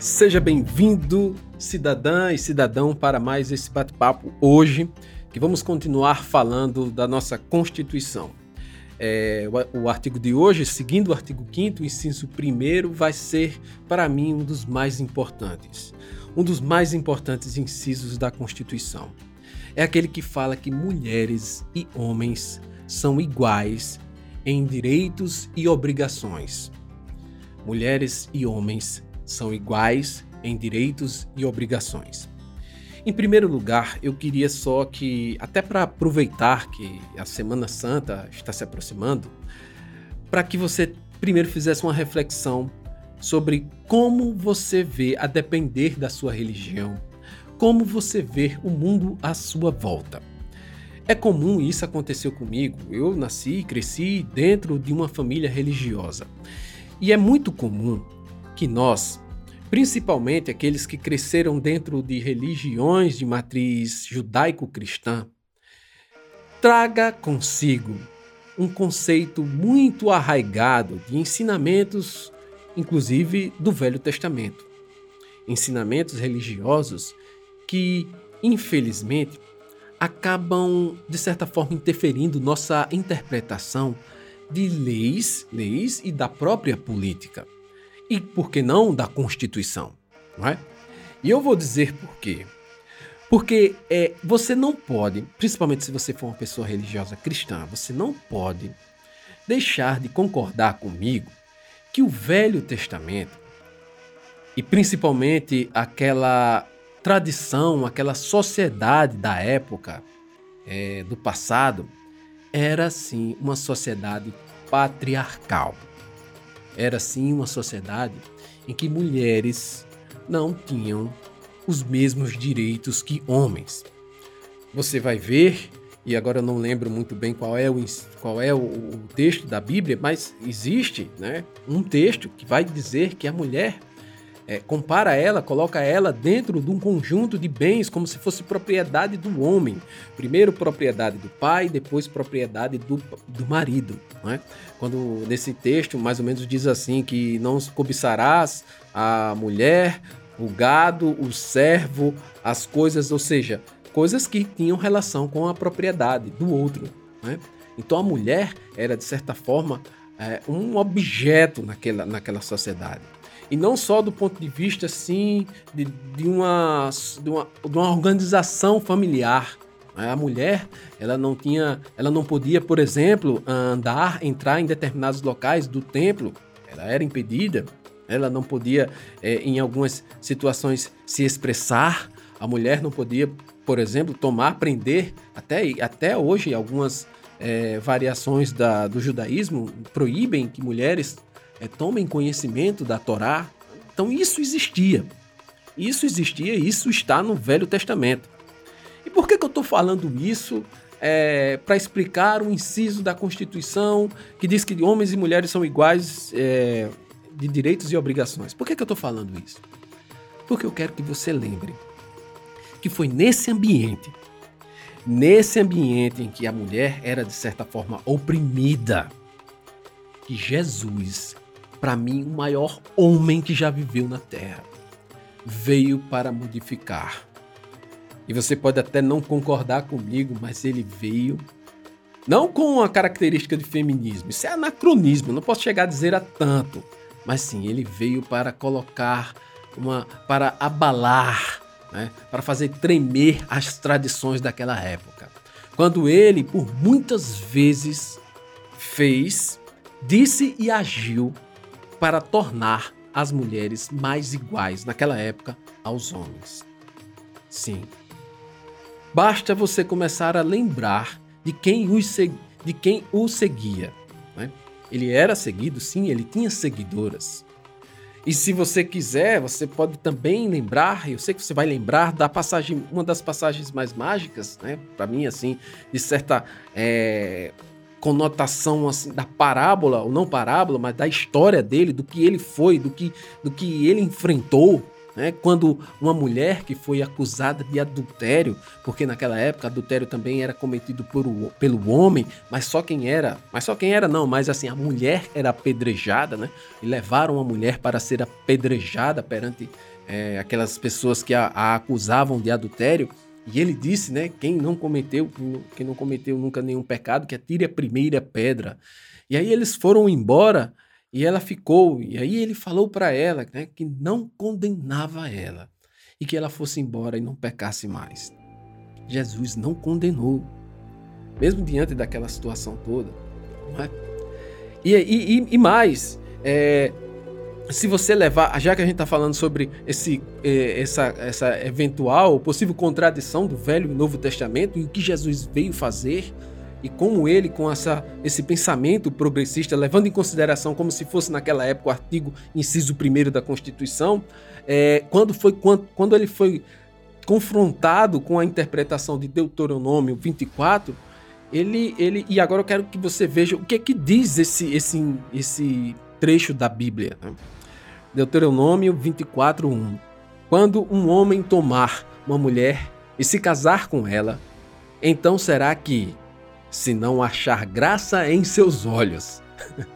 Seja bem-vindo, cidadã e cidadão, para mais esse bate-papo hoje, que vamos continuar falando da nossa Constituição. É, o, o, artigo de hoje, seguindo o artigo 5 o inciso 1 vai ser, para mim, um dos mais importantes. Um dos mais importantes incisos da Constituição. É aquele que fala que mulheres e homens são iguais em direitos e obrigações. Mulheres e homens são iguais em direitos e obrigações. Em primeiro lugar, eu queria só que, até para aproveitar que a Semana Santa está se aproximando, para que você primeiro fizesse uma reflexão sobre como você vê, a depender da sua religião, como você vê o mundo à sua volta. É comum isso aconteceu comigo. Eu nasci e cresci dentro de uma família religiosa. E é muito comum que nós, principalmente aqueles que cresceram dentro de religiões de matriz judaico-cristã, traga consigo um conceito muito arraigado de ensinamentos, inclusive do Velho Testamento. Ensinamentos religiosos que, infelizmente, acabam, de certa forma, interferindo nossa interpretação de leis, leis e da própria política e, por que não, da Constituição. Não é? E eu vou dizer por quê. Porque é, você não pode, principalmente se você for uma pessoa religiosa cristã, você não pode deixar de concordar comigo que o Velho Testamento, e principalmente aquela tradição, aquela sociedade da época, é, do passado, era sim uma sociedade patriarcal. Era sim uma sociedade em que mulheres não tinham os mesmos direitos que homens. Você vai ver, e agora eu não lembro muito bem qual é o, qual é o, o texto da Bíblia, mas existe né, um texto que vai dizer que a mulher é, compara ela, coloca ela dentro de um conjunto de bens como se fosse propriedade do homem. Primeiro propriedade do pai, depois propriedade do, do marido. Né? Quando nesse texto mais ou menos diz assim que não cobiçarás a mulher, o gado, o servo, as coisas, ou seja, coisas que tinham relação com a propriedade do outro. Né? Então a mulher era de certa forma é, um objeto naquela, naquela sociedade. E não só do ponto de vista, assim, de, de, uma, de, uma, de uma organização familiar. A mulher, ela não tinha, ela não podia, por exemplo, andar, entrar em determinados locais do templo. Ela era impedida. Ela não podia, é, em algumas situações, se expressar. A mulher não podia, por exemplo, tomar, prender. Até, até hoje, algumas é, variações da, do judaísmo proíbem que mulheres é, tomem conhecimento da Torá. Então isso existia. Isso existia e isso está no Velho Testamento. E por que, que eu estou falando isso? É, para explicar o inciso da Constituição que diz que homens e mulheres são iguais é, de direitos e obrigações. Por que, que eu estou falando isso? Porque eu quero que você lembre que foi nesse ambiente, nesse ambiente em que a mulher era de certa forma oprimida, que Jesus para mim, o maior homem que já viveu na Terra. Veio para modificar. E você pode até não concordar comigo, mas ele veio não com a característica de feminismo. Isso é anacronismo, não posso chegar a dizer a tanto. Mas sim, ele veio para colocar uma. para abalar, né? para fazer tremer as tradições daquela época. Quando ele, por muitas vezes, fez, disse e agiu para tornar as mulheres mais iguais naquela época aos homens. Sim. Basta você começar a lembrar de quem, os de quem o seguia. Né? Ele era seguido, sim, ele tinha seguidoras. E se você quiser, você pode também lembrar, eu sei que você vai lembrar da passagem, uma das passagens mais mágicas, né? Para mim, assim, de certa é, conotação assim, da parábola, ou não parábola, mas da história dele, do que ele foi, do que, do que ele enfrentou, Né? Quando uma mulher que foi acusada de adultério, porque naquela época adultério também era cometido por, pelo homem, mas só quem era, mas só quem era não, mas assim, a mulher era apedrejada, né? E levaram a mulher para ser apedrejada perante é, aquelas pessoas que a, a acusavam de adultério. E ele disse, né, quem não cometeu, quem não cometeu nunca nenhum pecado, que atire a primeira pedra. E aí eles foram embora e ela ficou, e aí ele falou para ela né, que não condenava ela e que ela fosse embora e não pecasse mais. Jesus não condenou, mesmo diante daquela situação toda. É? E, e, e, mais, é, se você levar, já que a gente está falando sobre esse, é, essa, essa eventual possível contradição do Velho e Novo Testamento e o que Jesus veio fazer, e como ele, com essa, esse pensamento progressista, levando em consideração como se fosse naquela época o artigo inciso 1 da Constituição, é, quando, foi, quando, quando ele foi confrontado com a interpretação de Deuteronômio 24, ele, ele e agora eu quero que você veja o que é que diz esse, esse, esse trecho da Bíblia. Né? Deuteronômio 24, 1. Quando um homem tomar uma mulher e se casar com ela, então será que se não achar graça em seus olhos.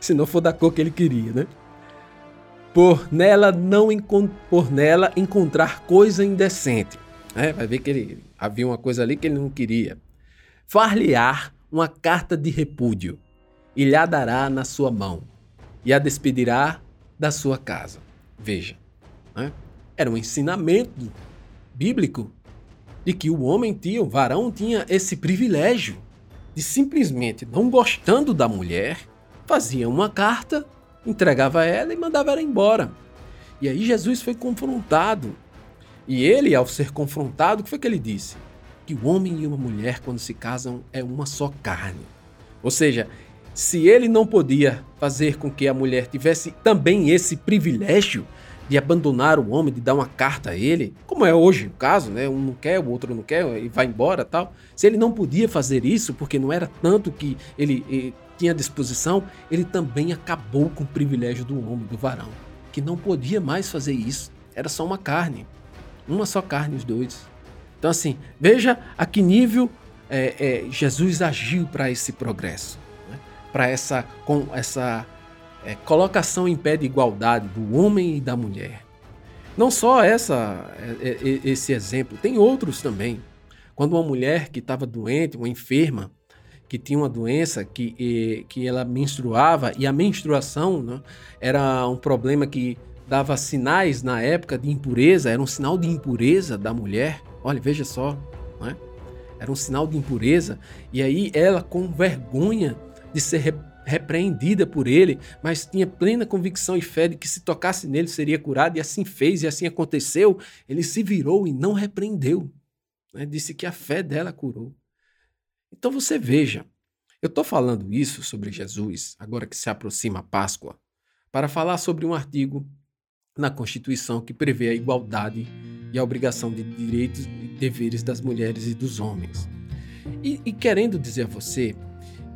se não for da cor que ele queria, né? Por nela não por nela encontrar coisa indecente. É, vai ver que ele havia uma coisa ali que ele não queria. Far-lhe-á uma carta de repúdio e lhe dará na sua mão e a despedirá da sua casa. Veja, né? era um ensinamento bíblico de que o homem tinha, o varão tinha esse privilégio de simplesmente não gostando da mulher, fazia uma carta, entregava ela e mandava ela embora. E aí Jesus foi confrontado. E ele, ao ser confrontado, o que foi que ele disse? Que o homem e uma mulher, quando se casam, é uma só carne. Ou seja, se ele não podia fazer com que a mulher tivesse também esse privilégio de abandonar o homem, de dar uma carta a ele, como é hoje o caso, né? Um não quer, o outro não quer e vai embora tal. Se ele não podia fazer isso, porque não era tanto que ele, ele tinha disposição, ele também acabou com o privilégio do homem, do varão, que não podia mais fazer isso. Era só uma carne, uma só carne os dois. Então assim, veja a que nível é, é, Jesus agiu para esse progresso? Para essa com essa é, colocação em pé de igualdade do homem e da mulher. Não só essa, é, é, esse exemplo, tem outros também. Quando uma mulher que estava doente, uma enferma, que tinha uma doença que, que ela menstruava, e a menstruação né, era um problema que dava sinais na época de impureza, era um sinal de impureza da mulher. Olha, veja só, né? era um sinal de impureza. E aí ela, com vergonha de ser repreendida por ele, mas tinha plena convicção e fé de que se tocasse nele seria curado, e assim fez, e assim aconteceu. Ele se virou e não repreendeu. Né? Disse que a fé dela curou. Então você veja, eu estou falando isso sobre Jesus, agora que se aproxima a Páscoa, para falar sobre um artigo na Constituição que prevê a igualdade e a obrigação de direitos e deveres das mulheres e dos homens. E, e querendo dizer a você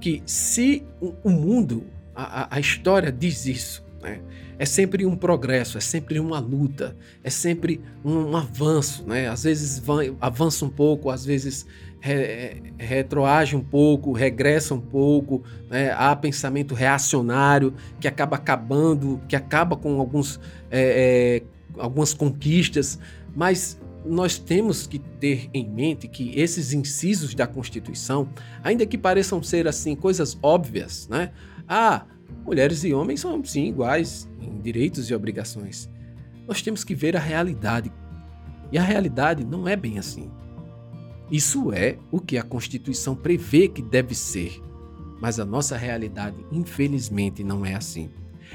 que se o mundo, a, a história diz isso, né? é sempre um progresso, é sempre uma luta, é sempre um, avanço, né? Às vezes avança um pouco, às vezes re, retroage um pouco, regressa um pouco, né? há pensamento reacionário que acaba acabando, que acaba com alguns, é, é, algumas conquistas, mas nós temos que ter em mente que esses incisos da Constituição, ainda que pareçam ser assim coisas óbvias, né? Ah, mulheres e homens são sim iguais em direitos e obrigações. Nós temos que ver a realidade. E a realidade não é bem assim. Isso é o que a Constituição prevê que deve ser. Mas a nossa realidade, infelizmente, não é assim.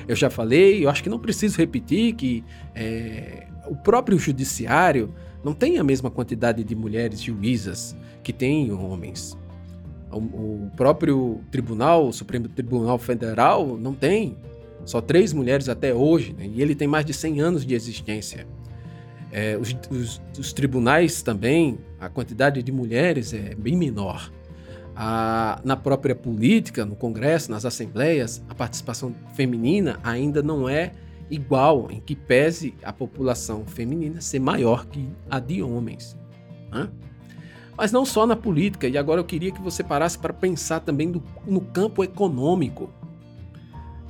Eu já falei, eu acho que não preciso repetir que é, o próprio judiciário não tem a mesma quantidade de mulheres juízas que tem homens. O, próprio tribunal, o Supremo Tribunal Federal, não tem. Só três mulheres até hoje, né? e ele tem mais de 100 anos de existência. É, os, os, os, tribunais também, a quantidade de mulheres é bem menor. A, na própria política, no Congresso, nas assembleias, a participação feminina ainda não é igual, em que pese a população feminina ser maior que a de homens. Né? Mas não só na política, e agora eu queria que você parasse para pensar também no, no campo econômico.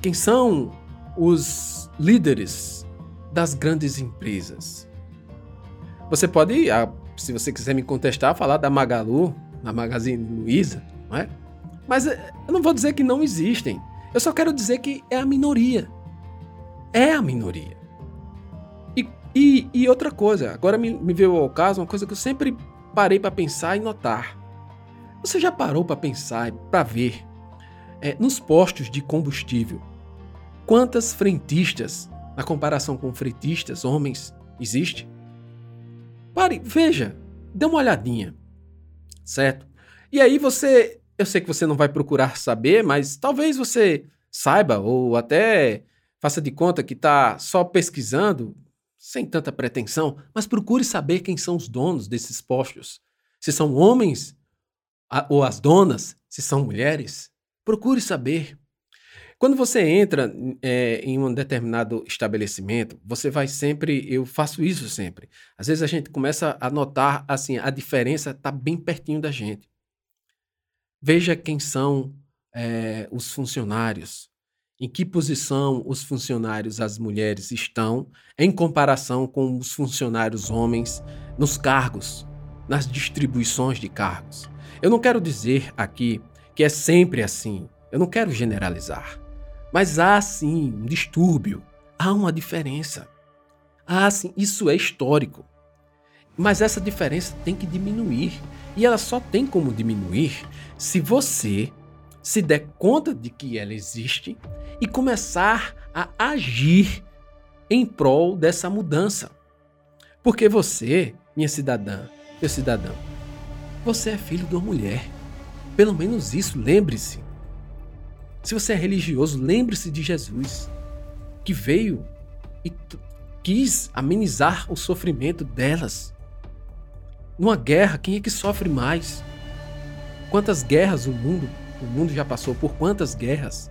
Quem são os líderes das grandes empresas? Você pode, ah, se você quiser me contestar, falar da Magalu, da Magazine Luiza, não é? Mas eh, eu não vou dizer que não existem. Eu só quero dizer que é a minoria. É a minoria. E, e, e outra coisa, agora me, me veio ao caso uma coisa que eu sempre parei para pensar e notar. Você já parou para pensar, para ver, é, nos postos de combustível, quantas frentistas, na comparação com frentistas, homens, existe? Pare, veja, dê uma olhadinha, certo? E aí você, eu sei que você não vai procurar saber, mas talvez você saiba ou até faça de conta que está só pesquisando, sem tanta pretensão, mas procure saber quem são os donos desses postos. Se são homens ou as donas, se são mulheres, procure saber. Quando você entra é, em um determinado estabelecimento, você vai sempre, eu faço isso sempre. Às vezes a gente começa a notar assim, a diferença está bem pertinho da gente. Veja quem são é, os funcionários, em que posição os funcionários, as mulheres, estão em comparação com os funcionários homens nos cargos, nas distribuições de cargos. Eu não quero dizer aqui que é sempre assim, eu não quero generalizar. Mas há sim um distúrbio, há uma diferença. Há sim, isso é histórico. Mas essa diferença tem que diminuir. E ela só tem como diminuir se você se der conta de que ela existe e começar a agir em prol dessa mudança. Porque você, minha cidadã, meu cidadão, você é filho de uma mulher. Pelo menos isso, lembre-se. Se você é religioso, lembre-se de Jesus, que veio e quis amenizar o sofrimento delas. Numa guerra, quem é que sofre mais? Quantas guerras o mundo, o mundo já passou por quantas guerras?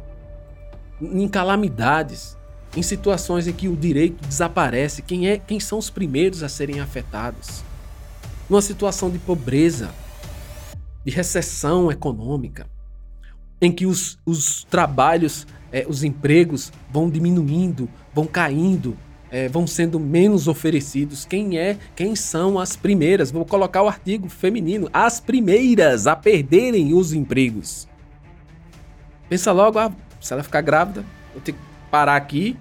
Em calamidades, em situações em que o direito desaparece, quem é, quem são os primeiros a serem afetados? Numa situação de pobreza, de recessão econômica, em que os, os trabalhos, é, os empregos vão diminuindo, vão caindo, é, vão sendo menos oferecidos. Quem é? Quem são as primeiras? Vou colocar o artigo feminino. As primeiras a perderem os empregos. Pensa logo, ah, se ela ficar grávida, vou ter que parar aqui,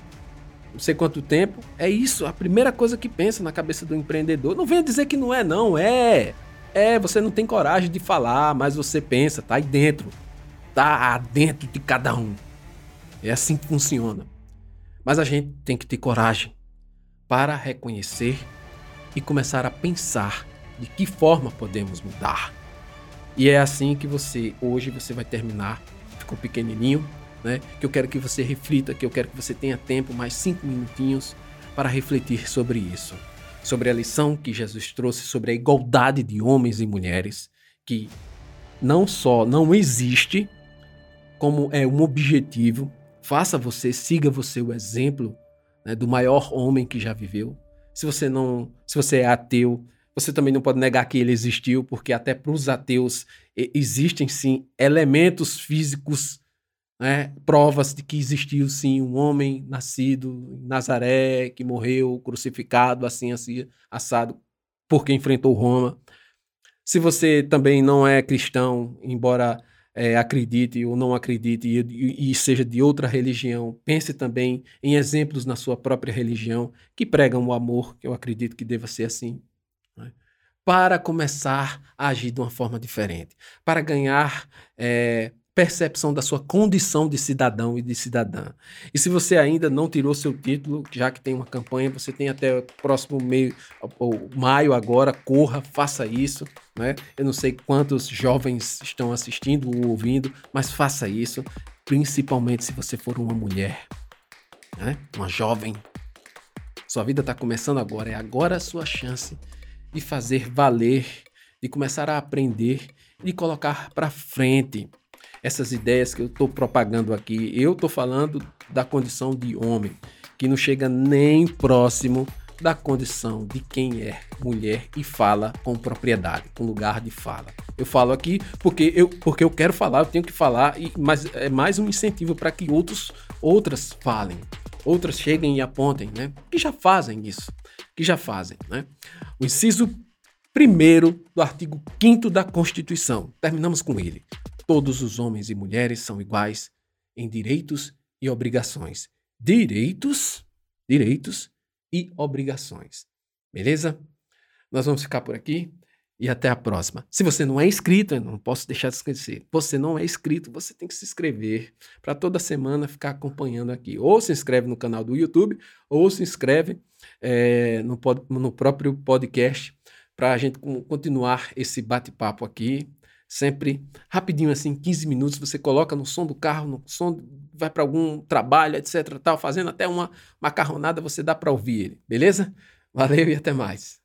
não sei quanto tempo. É isso, a primeira coisa que pensa na cabeça do empreendedor. Não venha dizer que não é, não. É. É, você não tem coragem de falar, mas você pensa, tá aí dentro está dentro de cada um. É assim que funciona. Mas a gente tem que ter coragem para reconhecer e começar a pensar de que forma podemos mudar. E é assim que você, hoje, você vai terminar. Ficou pequenininho, né? Que eu quero que você reflita, que eu quero que você tenha tempo, mais cinco minutinhos, para refletir sobre isso. Sobre a lição que Jesus trouxe sobre a igualdade de homens e mulheres, que não só não existe, como é um objetivo. Faça você, siga você o exemplo né, do maior homem que já viveu. Se você não, se você é ateu, você também não pode negar que ele existiu, porque até para os ateus existem sim elementos físicos, né, provas de que existiu sim um homem nascido em Nazaré, que morreu crucificado, assim, assim, assado, porque enfrentou Roma. Se você também não é cristão, embora é, acredite ou não acredite e, e, seja de outra religião, pense também em exemplos na sua própria religião que pregam o amor, que eu acredito que deva ser assim. Para começar a agir de uma forma diferente, para ganhar é, percepção da sua condição de cidadão e de cidadã. E se você ainda não tirou seu título, já que tem uma campanha, você tem até o próximo meio, ou maio agora, corra, faça isso. Né? Eu não sei quantos jovens estão assistindo ou ouvindo, mas faça isso, principalmente se você for uma mulher, né? uma jovem. Sua vida está começando agora, é agora a sua chance de fazer valer, de começar a aprender, de colocar para frente essas ideias que eu estou propagando aqui. Eu estou falando da condição de homem. que não chega nem próximo da condição de quem é mulher e fala com propriedade, com lugar de fala. Eu falo aqui porque eu, porque eu quero falar, eu tenho que falar, e, mas é mais um incentivo para que outros, outras falem, outras cheguem e apontem, né? Que já fazem isso, que já fazem, né? O inciso primeiro do artigo 5 da Constituição. Terminamos com ele. Todos os homens e mulheres são iguais em direitos e obrigações. Direitos, direitos e obrigações. Beleza? Nós vamos ficar por aqui e até a próxima. Se você não é inscrito, não posso deixar de esquecer. Você não é inscrito, você tem que se inscrever para toda semana ficar acompanhando aqui. Ou se inscreve no canal do YouTube, ou se inscreve é, no, pod, no próprio podcast para a gente continuar esse bate-papo aqui. Sempre rapidinho, assim, 15 minutos, você coloca no som do carro, no som, vai para algum trabalho, etc. Tal, fazendo até uma macarronada, você dá para ouvir ele, beleza? Valeu e até mais.